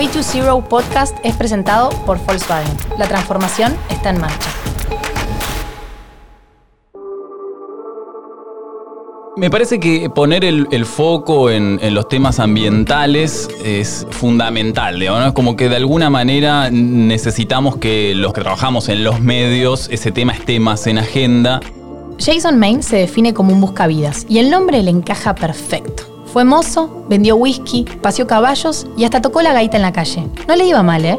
Way to Zero podcast es presentado por Volkswagen. La transformación está en marcha. Me parece que poner el, foco en, los temas ambientales es fundamental, ¿no? Es como que de alguna manera necesitamos que los que trabajamos en los medios, ese tema esté más en agenda. Jason Main se define como un buscavidas y el nombre le encaja perfecto. Fue mozo, vendió whisky, paseó caballos y hasta tocó la gaita en la calle. No le iba mal, ¿eh?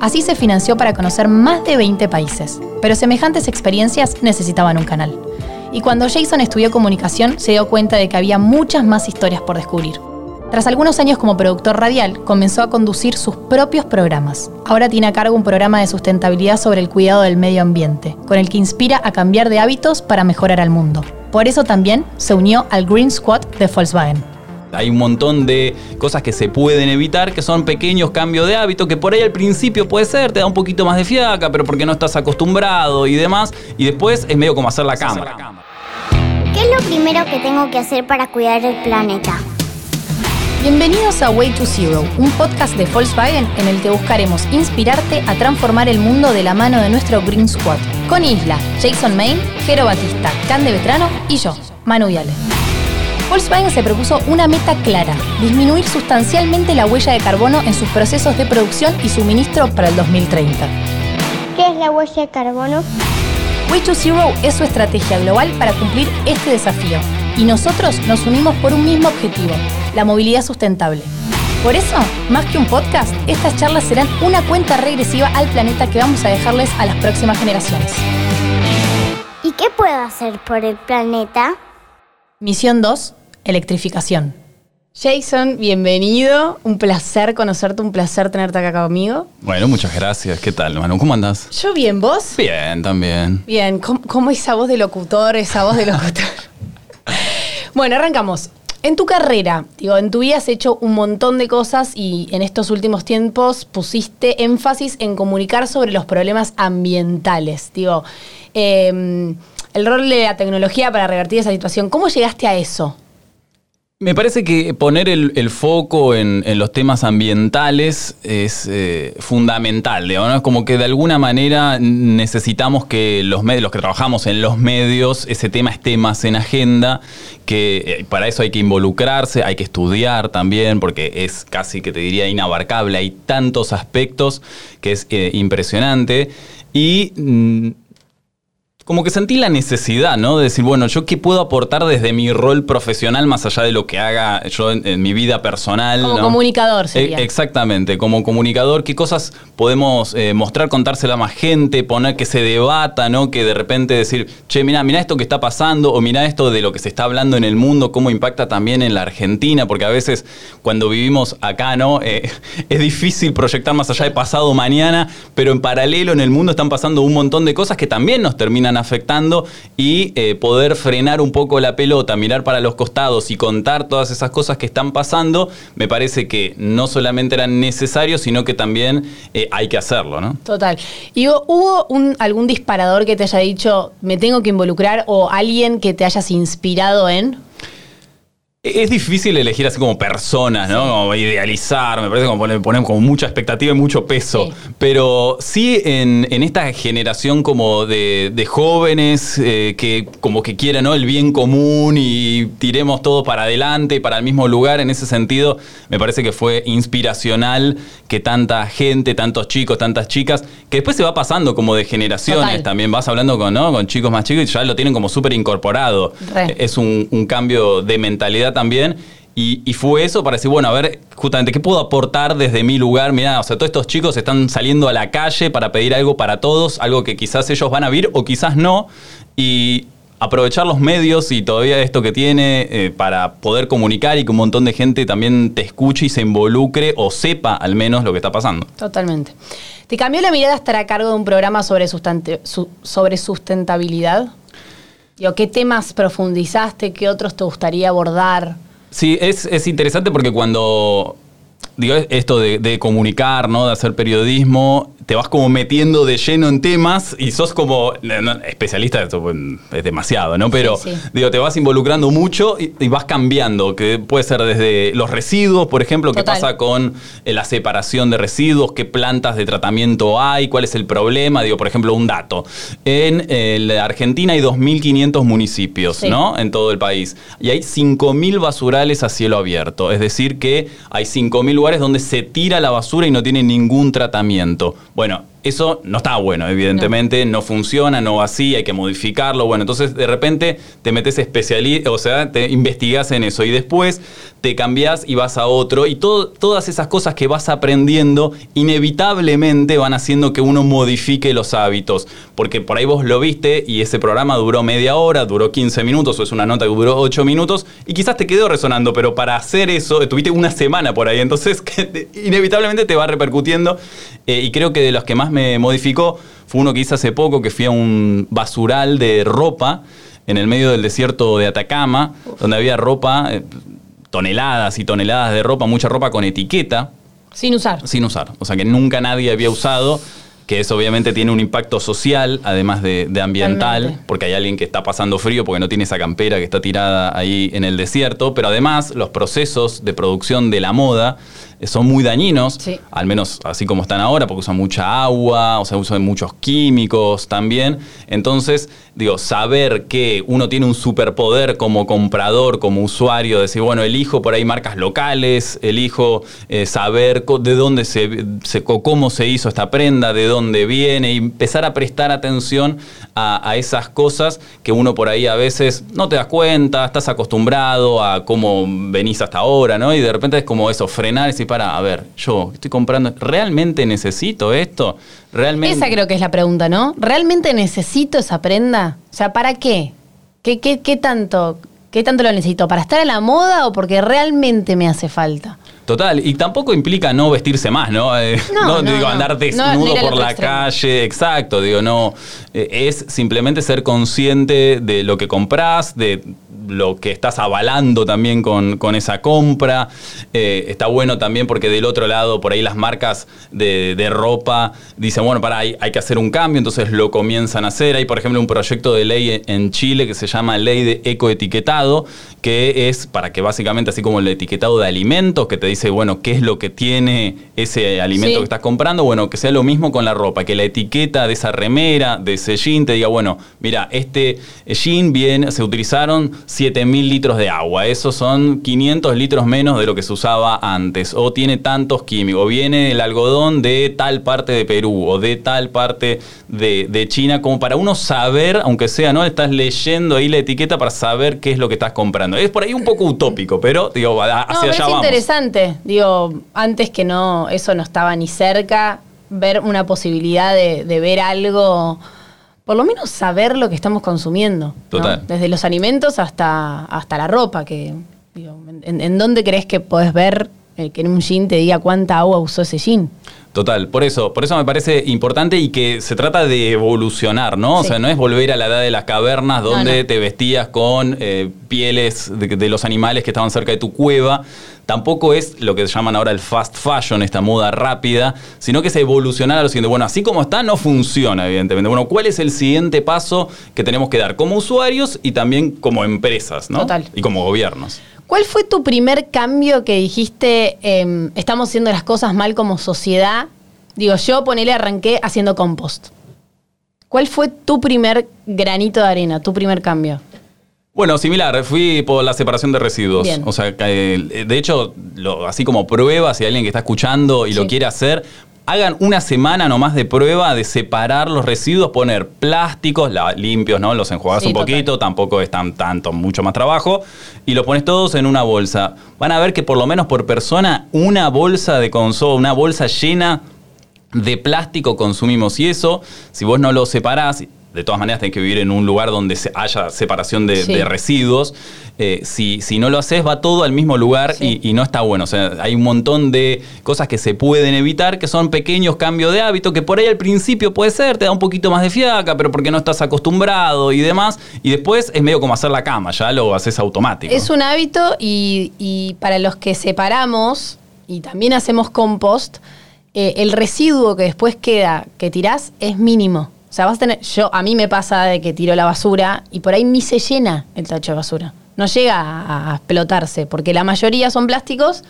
Así se financió para conocer más de 20 países, pero semejantes experiencias necesitaban un canal. Y cuando Jason estudió comunicación, se dio cuenta de que había muchas más historias por descubrir. Tras algunos años como productor radial, comenzó a conducir sus propios programas. Ahora tiene a cargo un programa de sustentabilidad sobre el cuidado del medio ambiente, con el que inspira a cambiar de hábitos para mejorar al mundo. Por eso también se unió al Green Squad de Volkswagen. Hay un montón de cosas que se pueden evitar, que son pequeños cambios de hábito, que por ahí al principio puede ser, te da un poquito más de fiaca, pero porque no estás acostumbrado y demás, y después es medio como hacer la cámara. ¿Qué es lo primero que tengo que hacer para cuidar el planeta? Bienvenidos a Way to Zero, un podcast de Volkswagen en el que buscaremos inspirarte a transformar el mundo de la mano de nuestro Green Squad. Con Isla, Jason Main, Jero Batista, Cande Vetrano y yo, Manu Viale. Volkswagen se propuso una meta clara, disminuir sustancialmente la huella de carbono en sus procesos de producción y suministro para el 2030. ¿Qué es la huella de carbono? Way to Zero es su estrategia global para cumplir este desafío. Y nosotros nos unimos por un mismo objetivo, la movilidad sustentable. Por eso, más que un podcast, estas charlas serán una cuenta regresiva al planeta que vamos a dejarles a las próximas generaciones. ¿Y qué puedo hacer por el planeta? Misión 2, electrificación. Jason, bienvenido. Un placer conocerte, un placer tenerte acá conmigo. Bueno, muchas gracias. ¿Qué tal, Manu? ¿Cómo andás? Yo bien, ¿vos? Bien, también. Bien, ¿cómo, esa voz de locutor, esa voz de locutor? bueno, arrancamos. En tu carrera, digo, en tu vida has hecho un montón de cosas y en estos últimos tiempos pusiste énfasis en comunicar sobre los problemas ambientales. Digo, em, el rol de la tecnología para revertir esa situación. ¿Cómo llegaste a eso? Me parece que poner el, foco en, los temas ambientales es eh, fundamental, ¿no? Es como que de alguna manera necesitamos que los medios, los que trabajamos en los medios, ese tema esté más en agenda, que eh, para eso hay que involucrarse, hay que estudiar también, porque es casi que te diría inabarcable, hay tantos aspectos que es eh, impresionante. Y mm, como que sentí la necesidad, ¿no? De decir, bueno, yo qué puedo aportar desde mi rol profesional más allá de lo que haga yo en, mi vida personal. Como comunicador, sería. exactamente, como comunicador, qué cosas podemos eh, mostrar, contársela a más gente, poner que se debata, ¿no? Que de repente decir, che, mira, mira esto que está pasando, o mira esto de lo que se está hablando en el mundo, cómo impacta también en la Argentina, porque a veces cuando vivimos acá, ¿no? Eh, es difícil proyectar más allá de pasado mañana, pero en paralelo en el mundo están pasando un montón de cosas que también nos terminan afectando y eh, poder frenar un poco la pelota, mirar para los costados y contar todas esas cosas que están pasando, me parece que no solamente eran necesarios, sino que también eh, hay que hacerlo, ¿no? Total. ¿Y hubo algún disparador que te haya dicho, me tengo que involucrar o alguien que te hayas inspirado en? Es difícil elegir así como personas, ¿no? Como idealizar, me parece como poner, como mucha expectativa y mucho peso. Pero sí en, esta generación como de, jóvenes eh, que como que quieren ¿no? el bien común y tiremos todo para adelante, para el mismo lugar, en ese sentido me parece que fue inspiracional que tanta gente, tantos chicos, tantas chicas, que después se va pasando como de generaciones, también vas hablando con, ¿no? con chicos más chicos y ya lo tienen como súper incorporado. Es un, un cambio de mentalidad también. Y, fue eso para decir, bueno, a ver, justamente, ¿qué puedo aportar desde mi lugar? Mira, o sea, todos estos chicos están saliendo a la calle para pedir algo para todos, algo que quizás ellos van a vivir o quizás no. Y aprovechar los medios y todavía esto que tiene eh, para poder comunicar y que un montón de gente también te escuche y se involucre o sepa al menos lo que está pasando. Totalmente. ¿Te cambió la mirada estar a cargo de un programa sobre, sobre sustentabilidad? ¿Qué temas profundizaste? ¿Qué otros te gustaría abordar? Sí, es, interesante porque cuando digo esto de, comunicar, ¿no? de hacer periodismo, te vas como metiendo de lleno en temas y sos como especialista, esto es demasiado, ¿no? Pero digo, te vas involucrando mucho y, vas cambiando, que puede ser desde los residuos, por ejemplo, qué pasa con eh, la separación de residuos, qué plantas de tratamiento hay, cuál es el problema, digo, por ejemplo, un dato. En eh, Argentina hay 2.500 municipios, ¿no? En todo el país. Y hay 5.000 basurales a cielo abierto, es decir, que hay 5.000 lugares donde se tira la basura y no tiene ningún tratamiento. Bueno, eso no está bueno, evidentemente, no. funciona, no va así, hay que modificarlo. Bueno, entonces de repente te metes especialista, o sea, te investigas en eso y después te cambias y vas a otro y todas esas cosas que vas aprendiendo inevitablemente van haciendo que uno modifique los hábitos, porque por ahí vos lo viste y ese programa duró media hora, duró 15 minutos o es una nota que duró 8 minutos y quizás te quedó resonando, pero para hacer eso estuviste una semana por ahí, entonces inevitablemente te va repercutiendo eh, y creo que de los que más me modificó fue uno que hice hace poco, que fui a un basural de ropa en el medio del desierto de Atacama, donde había ropa, eh, toneladas y toneladas de ropa, mucha ropa con etiqueta. Sin usar. Sin usar. O sea que nunca nadie había usado que eso obviamente tiene un impacto social, además de, ambiental, porque hay alguien que está pasando frío porque no tiene esa campera que está tirada ahí en el desierto, pero además los procesos de producción de la moda son muy dañinos, al menos así como están ahora, porque usan mucha agua, o sea, usan muchos químicos también. Entonces, digo, saber que uno tiene un superpoder como comprador, como usuario, decir, bueno, elijo por ahí marcas locales, elijo eh, saber de dónde se, se, cómo se hizo esta prenda, de dónde viene, y empezar a prestar atención a, a esas cosas que uno por ahí a veces no te das cuenta, estás acostumbrado a cómo venís hasta ahora, ¿no? Y de repente es como eso, frenar y para, a ver, yo estoy comprando, ¿realmente necesito esto? ¿Realmente? Esa creo que es la pregunta, ¿no? ¿Realmente necesito esa prenda? O sea, ¿para qué? ¿Qué, qué, qué tanto? ¿Qué tanto lo necesito? ¿Para estar a la moda o porque realmente me hace falta? Total, y tampoco implica no vestirse más, ¿no? Eh, no, digo, andar desnudo por la calle, exacto, digo, no. Eh, es simplemente ser consciente de lo que compras, de lo que estás avalando también con, esa compra. Eh, está bueno también porque del otro lado, por ahí las marcas de, ropa dicen, bueno, para, hay, hay, que hacer un cambio, entonces lo comienzan a hacer. Hay, por ejemplo, un proyecto de ley en Chile que se llama Ley de Ecoetiquetado, que es para que básicamente, así como el etiquetado de alimentos, que te dice, bueno, qué es lo que tiene ese alimento que estás comprando, bueno, que sea lo mismo con la ropa, que la etiqueta de esa remera, de ese jean, te diga, bueno, mira, este jean bien, se utilizaron 7000 litros de agua, esos son 500 litros menos de lo que se usaba antes, o tiene tantos químicos, o viene el algodón de tal parte de Perú, o de tal parte de, de China, como para uno saber, aunque sea, ¿no? Estás leyendo ahí la etiqueta para saber qué es lo que estás comprando. Es por ahí un poco utópico, pero digo, hacia allá es interesante. Digo, antes que no, eso no estaba ni cerca, ver una posibilidad de, ver algo por lo menos saber lo que estamos consumiendo. Total. Desde los alimentos hasta, hasta la ropa, que digo, ¿en, dónde crees que podés ver eh, que en un jean te diga cuánta agua usó ese jean? Total, por eso, por eso me parece importante y que se trata de evolucionar, ¿no? O sea, no es volver a la edad de las cavernas donde te vestías con eh, pieles de, los animales que estaban cerca de tu cueva. Tampoco es lo que se llaman ahora el fast fashion, esta moda rápida, sino que es evolucionar a lo siguiente. Bueno, así como está, no funciona, evidentemente. Bueno, ¿cuál es el siguiente paso que tenemos que dar como usuarios y también como empresas, ¿no? Total. Y como gobiernos. ¿Cuál fue tu primer cambio que dijiste, em, estamos haciendo las cosas mal como sociedad? Digo, yo ponele, arranqué haciendo compost. ¿Cuál fue tu primer granito de arena, tu primer cambio? Bueno, similar, fui por la separación de residuos. O sea, eh, de hecho, así como prueba, si hay alguien que está escuchando y lo quiere hacer, hagan una semana nomás de prueba de separar los residuos, poner plásticos limpios, ¿no? Los enjuagas un poquito, tampoco es tan, tanto, mucho más trabajo, y los pones todos en una bolsa. Van a ver que por lo menos por persona, una bolsa de consumo, una bolsa llena de plástico consumimos. Y eso, si vos no lo separás, de todas maneras tenés que vivir en un lugar donde haya separación de, residuos. Eh, si, si, no lo haces, va todo al mismo lugar y, no está bueno. O sea, hay un montón de cosas que se pueden evitar, que son pequeños cambios de hábito, que por ahí al principio puede ser, te da un poquito más de fiaca, pero porque no estás acostumbrado y demás. Y después es medio como hacer la cama, ya lo haces automático. Es un hábito y, y para los que separamos y también hacemos compost, eh, el residuo que después queda, que tirás, es mínimo. O sea, vas a tener, yo, a mí me pasa de que tiro la basura y por ahí ni se llena el tacho de basura. No llega a, a explotarse, porque la mayoría son plásticos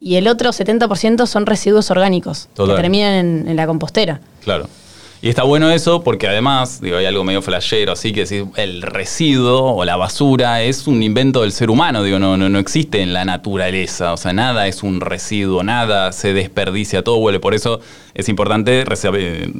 y el otro 70% son residuos orgánicos Total. que terminan en, en la compostera. Claro. Y está bueno eso porque además, digo, hay algo medio flashero, así que decir, el residuo o la basura es un invento del ser humano, digo, no, no, no existe en la naturaleza, o sea, nada es un residuo, nada se desperdicia, todo vuelve, por eso es importante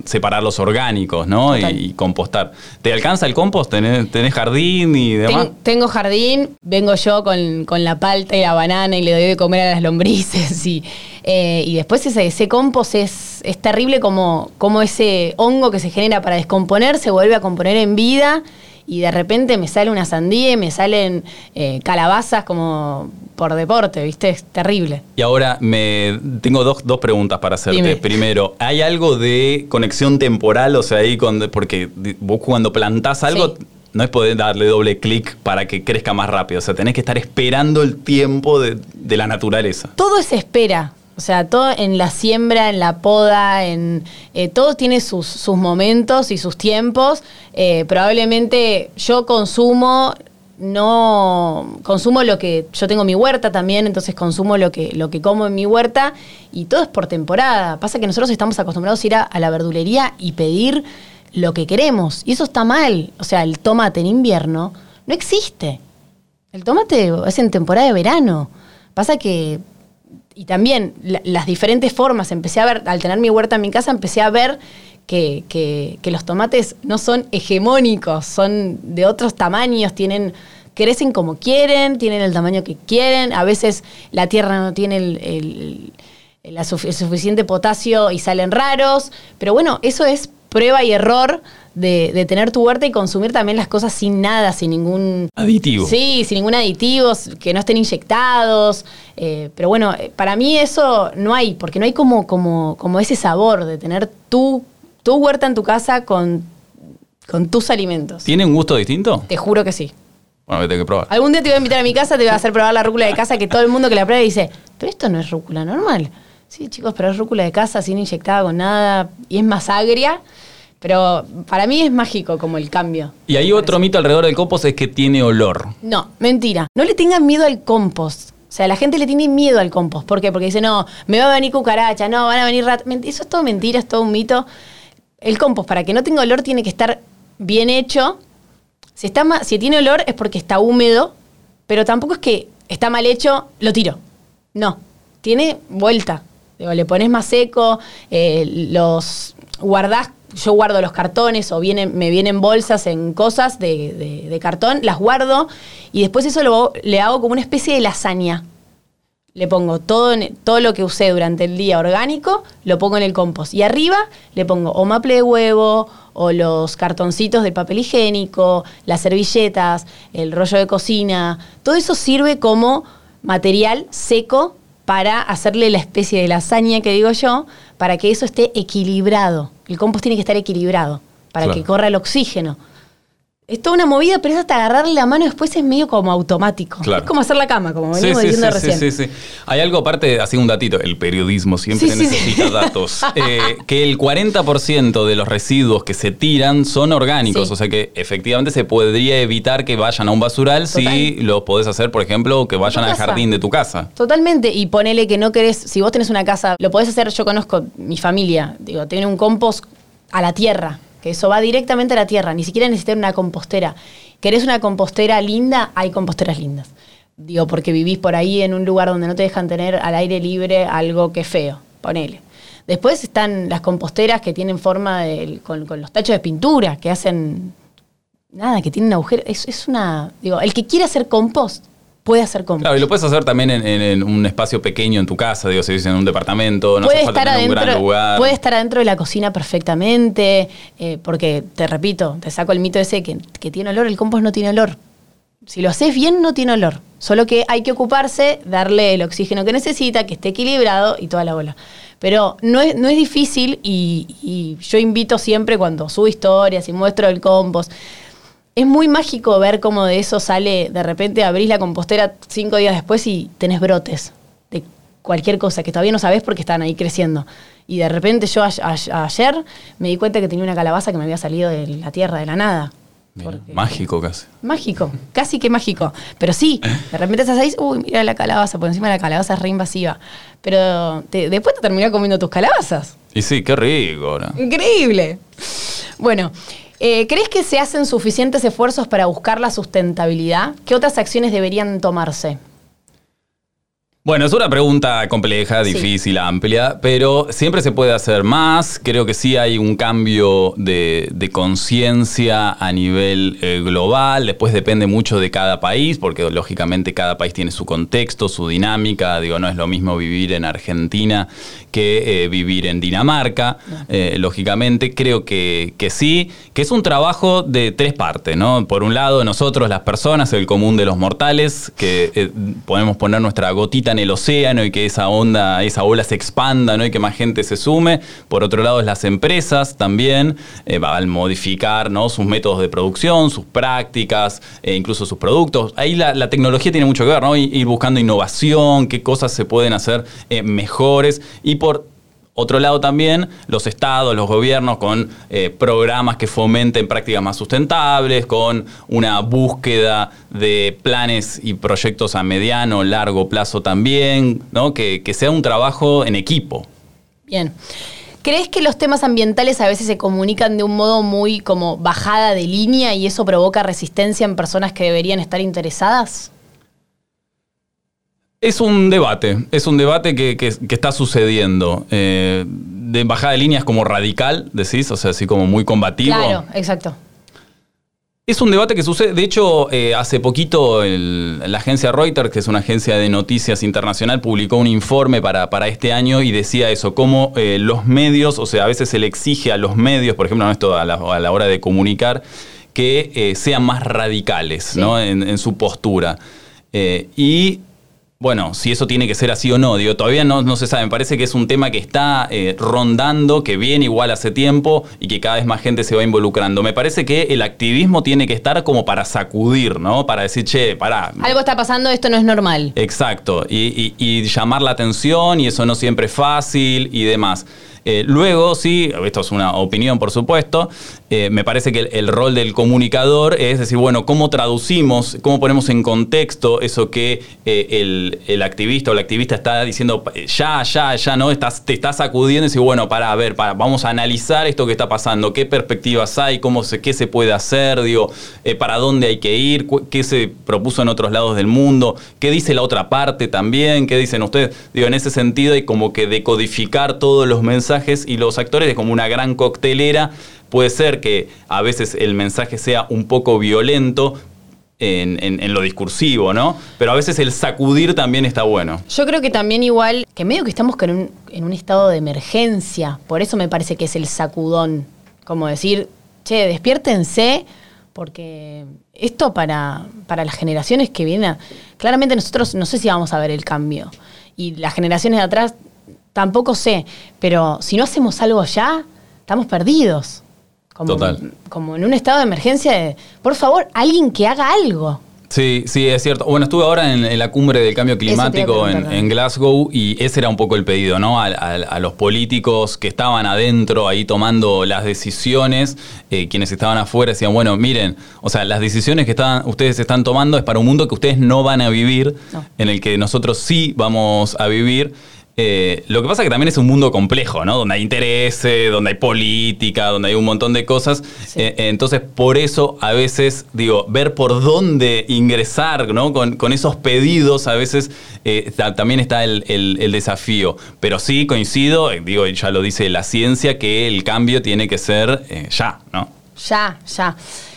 separar los orgánicos, ¿no? Y, compostar. ¿Te alcanza el compost? ¿Tenés, tenés jardín y demás? Ten- tengo jardín, vengo yo con, con la palta y la banana y le doy de comer a las lombrices. Y, eh, y después ese, ese compost es, es terrible como, como ese hongo que se genera para descomponer se vuelve a componer en vida y de repente me sale una sandía y me salen eh, calabazas como por deporte, ¿viste? Es terrible. Y ahora me tengo dos, dos preguntas para hacerte. Dime. Primero, ¿hay algo de conexión temporal? O sea, ahí con, porque vos cuando plantás algo, Sí. no es poder darle doble clic para que crezca más rápido. O sea, tenés que estar esperando el tiempo de, de la naturaleza. todo es espera. O sea, todo en la siembra, en la poda, en eh, todo tiene sus, sus momentos y sus tiempos. Eh, probablemente yo consumo, no consumo lo que. Yo tengo mi huerta también, entonces consumo lo que, lo que como en mi huerta y todo es por temporada. Pasa que nosotros estamos acostumbrados a ir a, a la verdulería y pedir lo que queremos. Y eso está mal. O sea, el tomate en invierno no existe. El tomate es en temporada de verano. Pasa que y también la- las diferentes formas, empecé a ver, al tener mi huerta en mi casa, empecé a ver que, que- que los tomates no son hegemónicos, son de otros tamaños, tienen, crecen como quieren, tienen el tamaño que quieren, a veces la tierra no tiene el, el- el- suficiente potasio y salen raros, pero bueno, eso es prueba y error de, de tener tu huerta y consumir también las cosas sin nada, sin ningún Aditivo. Sí, sin ningún aditivo, que no estén inyectados. eh, pero bueno, eh, para mí eso no hay, porque no hay como, como, como ese sabor de tener tu, tu huerta en tu casa con, con tus alimentos. ¿Tiene un gusto distinto? Te juro que sí. Bueno, que tengo que probar. Algún día te voy a invitar a mi casa, te voy a hacer probar la rúcula de casa, que todo el mundo que la prueba dice, pero esto no es rúcula normal. Sí, chicos, pero es rúcula de casa, sin inyectada con nada, y es más agria. Pero para mí es mágico como el cambio. Y hay otro mito alrededor del compost es que tiene olor. No, mentira. No le tengan miedo al compost. O sea, la gente le tiene miedo al compost. ¿Por qué? Porque dice, no, me va a venir cucaracha, no, van a venir ratas. Eso es todo mentira, es todo un mito. El compost, para que no tenga olor, tiene que estar bien hecho. Si, está ma- si tiene olor es porque está húmedo, pero tampoco es que está mal hecho, lo tiro. No, tiene vuelta. Le pones más seco, eh, los guardás, yo guardo los cartones o vienen, me vienen bolsas en cosas de, de- cartón, las guardo y después eso lo, le hago como una especie de lasaña. Le pongo todo, todo lo que usé durante el día orgánico, lo pongo en el compost. Y arriba le pongo o maple de huevo, o los cartoncitos de papel higiénico, las servilletas, el rollo de cocina. Todo eso sirve como material seco para hacerle la especie de lasaña que digo yo, para que eso esté equilibrado. El compost tiene que estar equilibrado, para Claro. que corra el oxígeno. Es toda una movida, pero es hasta agarrarle la mano después es medio como automático. Claro. Es como hacer la cama, como venimos sí, diciendo sí, recién. sí, sí, sí. Hay algo aparte, así un datito, el periodismo siempre necesita datos. Eh, que el 40% de los residuos que se tiran son orgánicos, o sea que efectivamente se podría evitar que vayan a un basural si Total. lo podés hacer, por ejemplo, que vayan al casa. jardín de tu casa. Totalmente, y ponele que no querés, si vos tenés una casa, lo podés hacer, yo conozco mi familia, digo, tiene un compost a la tierra, que eso va directamente a la tierra, ni siquiera necesitas una compostera. ¿Querés una compostera linda? Hay composteras lindas. Digo, porque vivís por ahí en un lugar donde no te dejan tener al aire libre algo que es feo, ponele. Después están las composteras que tienen forma de, con, con los tachos de pintura, que hacen nada, que tienen agujeros. Es, es una. Digo, el que quiere hacer compost puede hacer compost. Claro, y lo puedes hacer también en, en- en un espacio pequeño en tu casa, digo, si vives en un departamento, no puede hace falta estar tener un gran lugar. puede estar adentro de la cocina perfectamente, eh, porque te repito, te saco el mito ese que, que tiene olor, el compost no tiene olor. Si lo haces bien, no tiene olor. Solo que hay que ocuparse, darle el oxígeno que necesita, que esté equilibrado y toda la bola. Pero no es, no es difícil y, y yo invito siempre cuando subo historias y muestro el compost. Es muy mágico ver cómo de eso sale, de repente abrís la compostera cinco días después y tenés brotes de cualquier cosa que todavía no sabes porque están ahí creciendo. Y de repente yo a- a- ayer me di cuenta que tenía una calabaza que me había salido de la tierra, de la nada. Mira, Mágico casi. Mágico, casi que mágico. Pero sí, de repente estás ahí, uy, mira la calabaza, por encima la calabaza es re invasiva. Pero te- después te terminás comiendo tus calabazas. Y sí, qué rico. ¿no? Increíble. Bueno, eh, ¿crees que se hacen suficientes esfuerzos para buscar la sustentabilidad? ¿Qué otras acciones deberían tomarse? Bueno, es una pregunta compleja, Sí. difícil, amplia, pero siempre se puede hacer más. Creo que sí hay un cambio de, de conciencia a nivel eh, global. Después depende mucho de cada país, porque lógicamente cada país tiene su contexto, su dinámica. Digo, no es lo mismo vivir en Argentina que eh, vivir en Dinamarca. Eh, lógicamente, creo que, que sí, que es un trabajo de tres partes, ¿no? Por un lado, nosotros, las personas, el común de los mortales, que podemos poner nuestra gotita en el océano y que esa onda, esa ola se expanda, ¿no? Y que más gente se sume. Por otro lado, las empresas también, eh, al modificar ¿no? sus métodos de producción, sus prácticas, e incluso sus productos. Ahí la, tecnología tiene mucho que ver, ¿no? Ir buscando innovación, qué cosas se pueden hacer eh, mejores. Y por otro lado también, los estados, los gobiernos con eh, programas que fomenten prácticas más sustentables, con una búsqueda de planes y proyectos a mediano, largo plazo también, ¿no? que, que sea un trabajo en equipo. Bien. ¿Crees que los temas ambientales a veces se comunican de un modo muy como bajada de línea y eso provoca resistencia en personas que deberían estar interesadas? Es un debate, es un debate que, que- que está sucediendo. Eh, de bajada de líneas como radical, decís, o sea, así como muy combativo. Claro, exacto. Es un debate que sucede, de hecho, eh, hace poquito el- la agencia Reuters, que es una agencia de noticias internacional, publicó un informe para, para este año y decía eso, cómo eh, los medios, o sea, a veces se le exige a los medios, por ejemplo, esto a la, a la hora de comunicar, que eh, sean más radicales ¿no? en, en su postura. Y bueno, si eso tiene que ser así o no, digo, todavía no, no se sabe. Me parece que es un tema que está eh, rondando, que viene igual hace tiempo y que cada vez más gente se va involucrando. Me parece que el activismo tiene que estar como para sacudir, ¿no? Para decir, che, pará. Algo está pasando, esto no es normal. Exacto, y, y- y llamar la atención y eso no siempre es fácil y demás. Eh, luego, sí, esto es una opinión por supuesto, eh, me parece que el, rol del comunicador es decir, bueno, ¿cómo traducimos, cómo ponemos en contexto eso que eh, el, el activista o la activista está diciendo eh, ya, ya, ya, ¿no? Estás, te estás sacudiendo y decir, bueno, para, a ver, para, vamos a analizar esto que está pasando, qué perspectivas hay, cómo se, qué se puede hacer, digo, para dónde hay que ir, qué se propuso en otros lados del mundo, qué dice la otra parte también, qué dicen ustedes. Digo, en ese sentido hay como que decodificar todos los mensajes y los actores es como una gran coctelera. Puede ser que a veces el mensaje sea un poco violento en, lo discursivo, ¿no? Pero a veces el sacudir también está bueno. Yo creo que también igual, que medio que estamos en un estado de emergencia, por eso me parece que es el sacudón, como decir, che, despiértense, porque esto para, para las generaciones que vienen, claramente nosotros no sé si vamos a ver el cambio, y las generaciones de atrás tampoco sé, pero si no hacemos algo ya, estamos perdidos. Como, Total. Como en un estado de emergencia de, por favor, alguien que haga algo. Sí, sí, es cierto. Bueno, estuve ahora en, en la cumbre del cambio climático en, Glasgow y ese era un poco el pedido, ¿no? A, a- a los políticos que estaban adentro ahí tomando las decisiones, eh, quienes estaban afuera decían, bueno, miren, o sea, las decisiones que están, ustedes están tomando es para un mundo que ustedes no van a vivir, No. en el que nosotros sí vamos a vivir. Eh, lo que pasa es que también es un mundo complejo, ¿no? Donde hay intereses, donde hay política, donde hay un montón de cosas. Sí. Eh, entonces, por eso, a veces, digo, ver por dónde ingresar, ¿no? Con, con esos pedidos, a veces eh, ta- también está el, el- el desafío. Pero sí coincido, eh, digo, ya lo dice la ciencia, que el cambio tiene que ser eh, ya, ¿no? Ya, ya.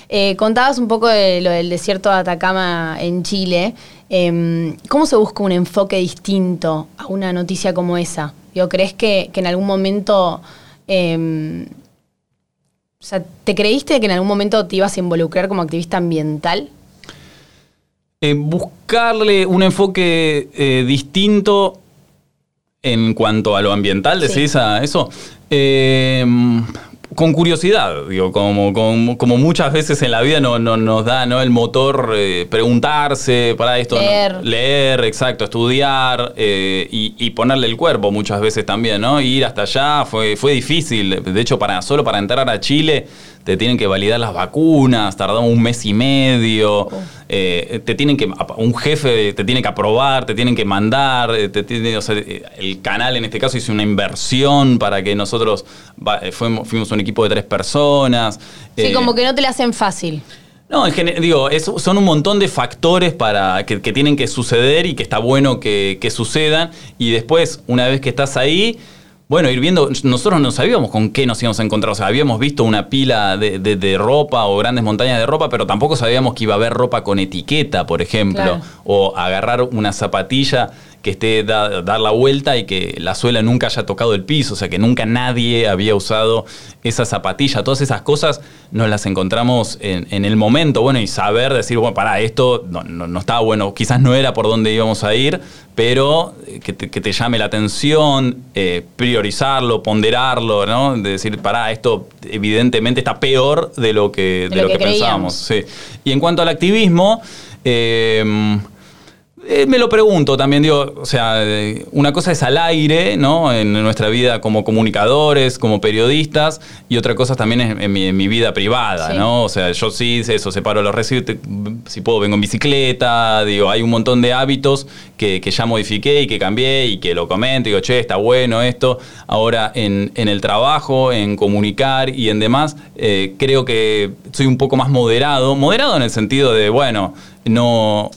Eh, contabas un poco de lo del desierto de Atacama en Chile. Em, ¿Cómo se busca un enfoque distinto a una noticia como esa? Digo, ¿Crees que, que en algún momento... em, o sea, ¿te creíste que en algún momento te ibas a involucrar como activista ambiental? Eh, buscarle un enfoque eh, distinto en cuanto a lo Sí. decís a eso. Eh, con curiosidad, digo, como, como, muchas veces en la vida no, nos da ¿no? el motor eh, preguntarse para esto. Leer. leer, exacto, estudiar eh, y, ponerle el cuerpo muchas veces también, ¿no? Ir hasta allá fue, fue difícil. De hecho, para, solo para entrar a Chile te tienen que validar las vacunas, tardó un mes y medio, oh. eh, te tienen que, un jefe te tiene que aprobar, te tienen que mandar, eh, eh, el canal en este caso hizo una inversión para que nosotros fuimos, fuimos un equipo de tres personas. Sí, como que no te la hacen fácil. No, en digo, son un montón de factores para que, tienen que suceder y que está bueno que, que sucedan. Y después, una vez que estás ahí, bueno, ir viendo, nosotros no sabíamos con qué nos íbamos a encontrar. O sea, habíamos visto una pila de, ropa o grandes montañas de ropa, pero tampoco sabíamos que iba a haber ropa con etiqueta, por ejemplo. O agarrar una zapatilla que esté dar la vuelta y que la suela nunca haya tocado el piso, o sea que nunca nadie había usado esa zapatilla. Todas esas cosas nos las encontramos en, el momento, bueno, y saber decir, bueno, para esto no, no, estaba bueno, quizás no era por donde íbamos a ir, pero eh, que te, llame la atención, eh, priorizarlo, ponderarlo, ¿no? De decir, para esto evidentemente está peor de lo que, de, lo, que, pensábamos. Y en cuanto al activismo, eh, eh, me lo pregunto también, digo, o sea, eh, una cosa es al aire, ¿no? En nuestra vida como comunicadores, como periodistas, y otra cosa también es en mi, vida privada, ¿no? O sea, yo sí, eso, separo los residuos, si puedo vengo en bicicleta, digo, hay un montón de hábitos que, ya modifiqué y que cambié y que lo comento, digo, che, está bueno esto. Ahora, en, el trabajo, en comunicar y en demás, eh, creo que soy un poco más moderado, moderado en el sentido de, bueno, no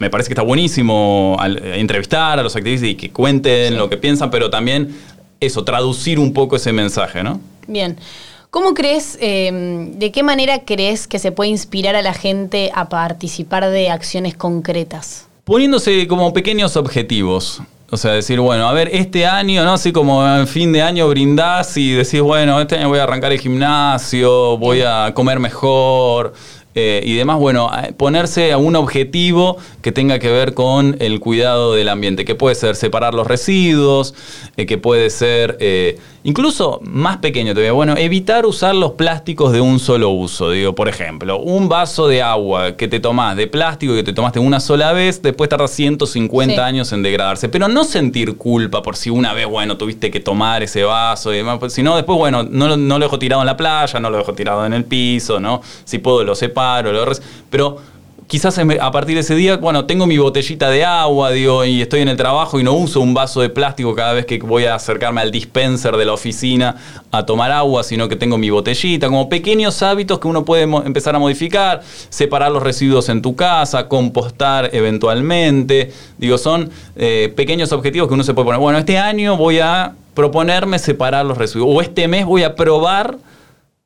me parece que está buenísimo eh, entrevistar a los activistas y que cuenten lo que piensan, pero también eso, traducir un poco ese mensaje, ¿no? Bien. ¿Cómo crees, em, de qué manera crees que se puede inspirar a la gente a participar de acciones concretas? Poniéndose como pequeños objetivos. O sea, decir, bueno, a ver, este año, ¿no? Así como en fin de año brindás y decís, bueno, este año voy a arrancar el gimnasio, voy a comer mejor, eh, y demás, bueno, ponerse a un objetivo que tenga que ver con el cuidado del ambiente, que puede ser separar los residuos, eh, que puede ser eh, Incluso más pequeño todavía, bueno, evitar usar los plásticos de un solo uso. Digo, por ejemplo, un vaso de agua que te tomás de plástico que te tomaste una sola vez, después tarda 150 años en degradarse. Pero no sentir culpa por si una vez, bueno, tuviste que tomar ese vaso y demás. Pues, sino después, bueno, no, no, lo dejo tirado en la playa, no lo dejo tirado en el piso, ¿no? Si puedo lo separo, lo... Pero quizás a partir de ese día, bueno, tengo mi botellita de agua, digo, y estoy en el trabajo y no uso un vaso de plástico cada vez que voy a acercarme al dispenser de la oficina a tomar agua, sino que tengo mi botellita, como pequeños hábitos que uno puede empezar a modificar, separar los residuos en tu casa, compostar eventualmente, digo, son eh, pequeños objetivos que uno se puede poner, bueno, este año voy a proponerme separar los residuos, o este mes voy a probar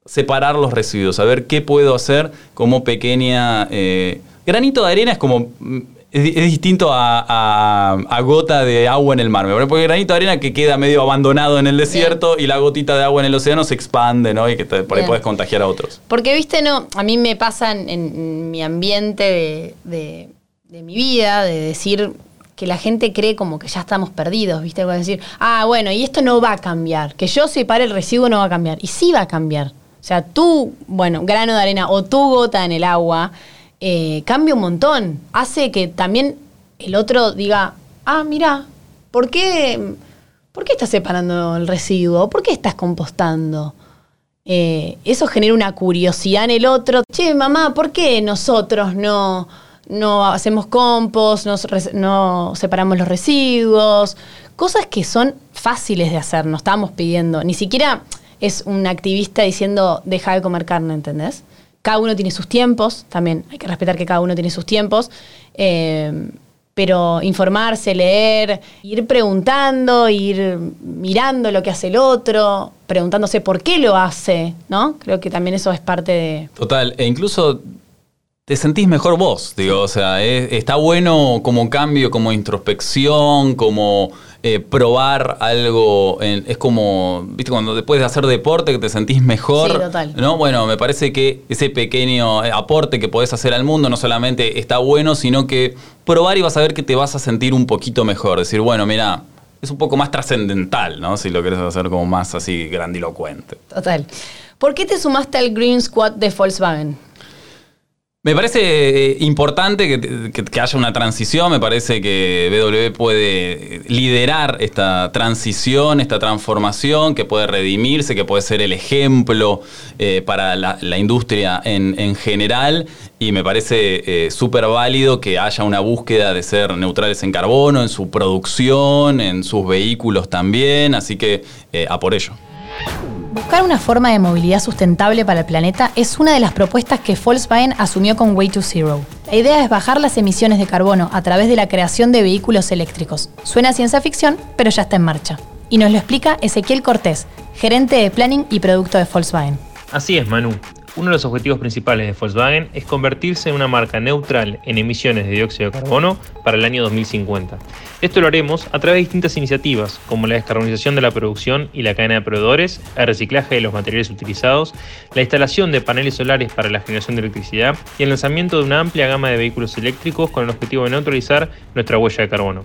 separar los residuos, a ver qué puedo hacer como pequeña... Eh, Granito de arena es como. Es, distinto a, gota de agua en el mar. Porque granito de arena que queda medio abandonado en el desierto y la gotita de agua en el océano se expande, ¿no? Y que por ahí puedes contagiar a otros. Porque, viste, no, a mí me pasa en, mi ambiente de, mi vida, de decir que la gente cree como que ya estamos perdidos, ¿viste? decir, ah, bueno, y esto no va a cambiar. Que yo separe el residuo no va a cambiar. Y sí va a cambiar. O sea, tú, bueno, grano de arena o tu gota en el agua eh, cambia un montón. Hace que también el otro diga, ah, mira, ¿por qué, ¿por qué estás separando el residuo? ¿Por qué estás compostando? Eh, eso genera una curiosidad en el otro. Che, mamá, ¿por qué nosotros no, no hacemos compost, no, separamos los residuos? Cosas que son fáciles de hacer, no estamos pidiendo. Ni siquiera es un activista diciendo deja de comer carne, ¿entendés? Cada uno tiene sus tiempos, también hay que respetar que cada uno tiene sus tiempos. Eh, pero informarse, leer, ir preguntando, ir mirando lo que hace el otro, preguntándose por qué lo hace, ¿no? Creo que también eso es parte de... Total, e incluso te sentís mejor vos, digo, o sea, está bueno como cambio, como introspección, como eh, probar algo, es como, viste, cuando después de hacer deporte que te sentís mejor. Sí, total. ¿no? Bueno, me parece que ese pequeño eh, aporte que podés hacer al mundo no solamente está bueno, sino que probar y vas a ver que te vas a sentir un poquito mejor. Decir, bueno, mira, es un poco más trascendental, ¿no? Si lo querés hacer como más así grandilocuente. Total. ¿Por qué te sumaste al Green Squad de Volkswagen? Me parece eh, importante que, haya una transición, me parece que BW puede liderar esta transición, esta transformación, que puede redimirse, que puede ser el ejemplo eh, para la, industria en, general. Y me parece eh, súper válido que haya una búsqueda de ser neutrales en carbono, en su producción, en sus vehículos también, así que a por ello. Buscar una forma de movilidad sustentable para el planeta es una de las propuestas que Volkswagen asumió con Way to Zero. La idea es bajar las emisiones de carbono a través de la creación de vehículos eléctricos. Suena ciencia ficción, pero ya está en marcha. Y nos lo explica Ezequiel Cortés, gerente de Planning y Producto de Volkswagen. Así es, Manu. Uno de los objetivos principales de Volkswagen es convertirse en una marca neutral en emisiones de dióxido de carbono para el año 2050. Esto lo haremos a través de distintas iniciativas, como la descarbonización de la producción y la cadena de proveedores, el reciclaje de los materiales utilizados, la instalación de paneles solares para la generación de electricidad y el lanzamiento de una amplia gama de vehículos eléctricos con el objetivo de neutralizar nuestra huella de carbono.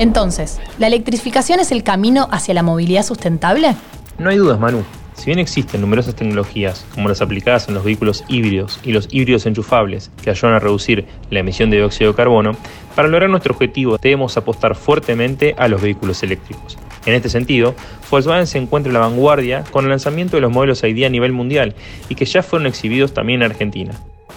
Entonces, ¿la electrificación es el camino hacia la movilidad sustentable? No hay dudas, Manu. Si bien existen numerosas tecnologías, como las aplicadas en los vehículos híbridos y los híbridos enchufables, que ayudan a reducir la emisión de dióxido de carbono, para lograr nuestro objetivo debemos apostar fuertemente a los vehículos eléctricos. En este sentido, Volkswagen se encuentra en la vanguardia con el lanzamiento de los modelos ID a nivel mundial y que ya fueron exhibidos también en Argentina.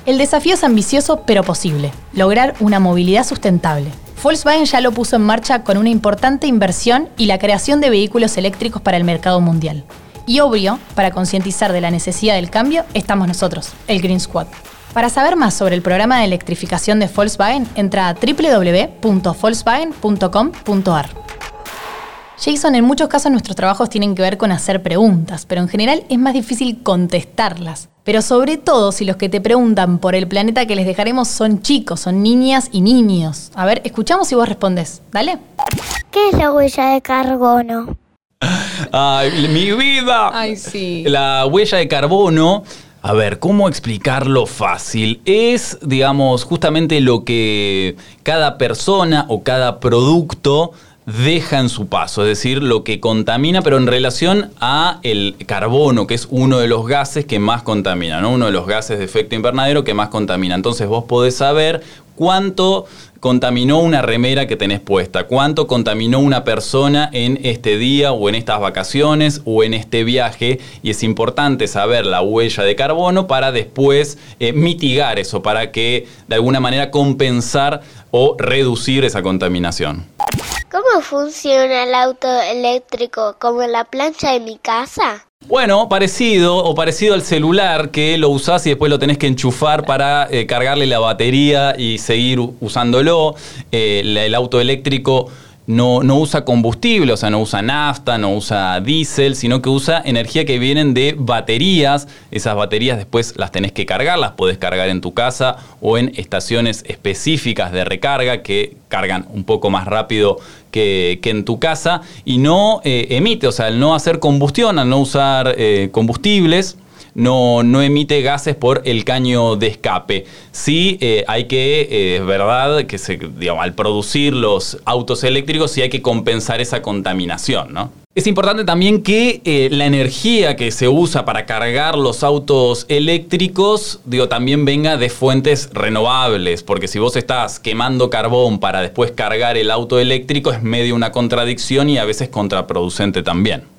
El desafío es ambicioso pero posible, lograr una movilidad sustentable. Volkswagen ya lo puso en marcha con una importante inversión y la creación de vehículos eléctricos para el mercado mundial. Y obvio, para concientizar de la necesidad del cambio, estamos nosotros, el Green Squad. Para saber más sobre el programa de electrificación de Volkswagen, entra a www.volkswagen.com.ar. Jason, en muchos casos nuestros trabajos tienen que ver con hacer preguntas, pero en general es más difícil contestarlas. Pero sobre todo si los que te preguntan por el planeta que les dejaremos son chicos, son niñas y niños. A ver, escuchamos y vos respondes. Dale. ¿Qué es la huella de carbono? Ay, mi vida. Ay, sí. La huella de carbono. A ver, ¿cómo explicarlo fácil? Es, digamos, justamente lo que cada persona o cada producto deja en su paso, es decir, lo que contamina, pero en relación a el carbono, que es uno de los gases que más contamina, ¿no? Uno de los gases de efecto invernadero que más contamina. Entonces vos podés saber cuánto contaminó una remera que tenés puesta, cuánto contaminó una persona en este día o en estas vacaciones o en este viaje y es importante saber la huella de carbono para después eh, mitigar eso, para que de alguna manera compensar o reducir esa contaminación. ¿Cómo funciona el auto eléctrico? ¿Como la plancha de mi casa? Bueno, parecido o parecido al celular que lo usás y después lo tenés que enchufar para eh, cargarle la batería y seguir usándolo. Eh, el auto eléctrico no, usa combustible, o sea, no usa nafta, no usa diésel, sino que usa energía que vienen de baterías. Esas baterías después las tenés que cargar, las podés cargar en tu casa o en estaciones específicas de recarga que cargan un poco más rápido que, en tu casa y no eh, emite, o sea, al no hacer combustión, al no usar eh, combustibles, no, emite gases por el caño de escape. Sí eh, hay que, eh, es verdad, que se, al producir los autos eléctricos sí hay que compensar esa contaminación, ¿no? Es importante también que eh, la energía que se usa para cargar los autos eléctricos, digo, también venga de fuentes renovables, porque si vos estás quemando carbón para después cargar el auto eléctrico es medio una contradicción y a veces contraproducente también.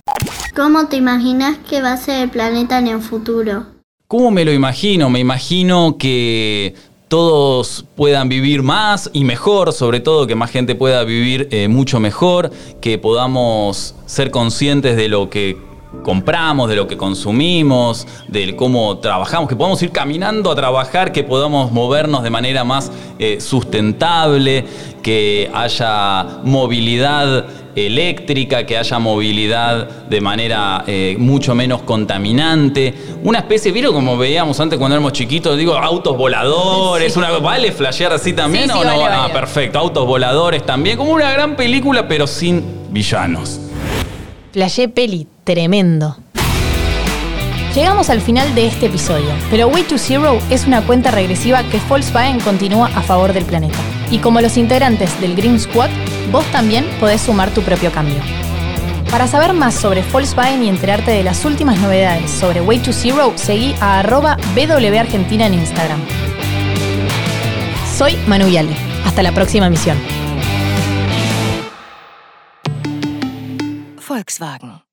¿Cómo te imaginas que va a ser el planeta en el futuro? ¿Cómo me lo imagino? Me imagino que todos puedan vivir más y mejor, sobre todo que más gente pueda vivir eh, mucho mejor, que podamos ser conscientes de lo que compramos, de lo que consumimos, de cómo trabajamos, que podamos ir caminando a trabajar, que podamos movernos de manera más eh, sustentable, que haya movilidad eléctrica, que haya movilidad de manera eh, mucho menos contaminante. Una especie, ¿vieron como veíamos antes cuando éramos chiquitos? Digo, autos voladores, una, ¿vale flashear así también o no? Ah, perfecto, autos voladores también, como una gran película pero sin villanos. Flashé peli, tremendo. Llegamos al final de este episodio, pero Way to Zero es una cuenta regresiva que Volkswagen continúa a favor del planeta. Y como los integrantes del Green Squad, vos también podés sumar tu propio cambio. Para saber más sobre Volkswagen y enterarte de las últimas novedades sobre Way to Zero, seguí a arroba en Instagram. Soy Manu Viale. Hasta la próxima misión. Volkswagen.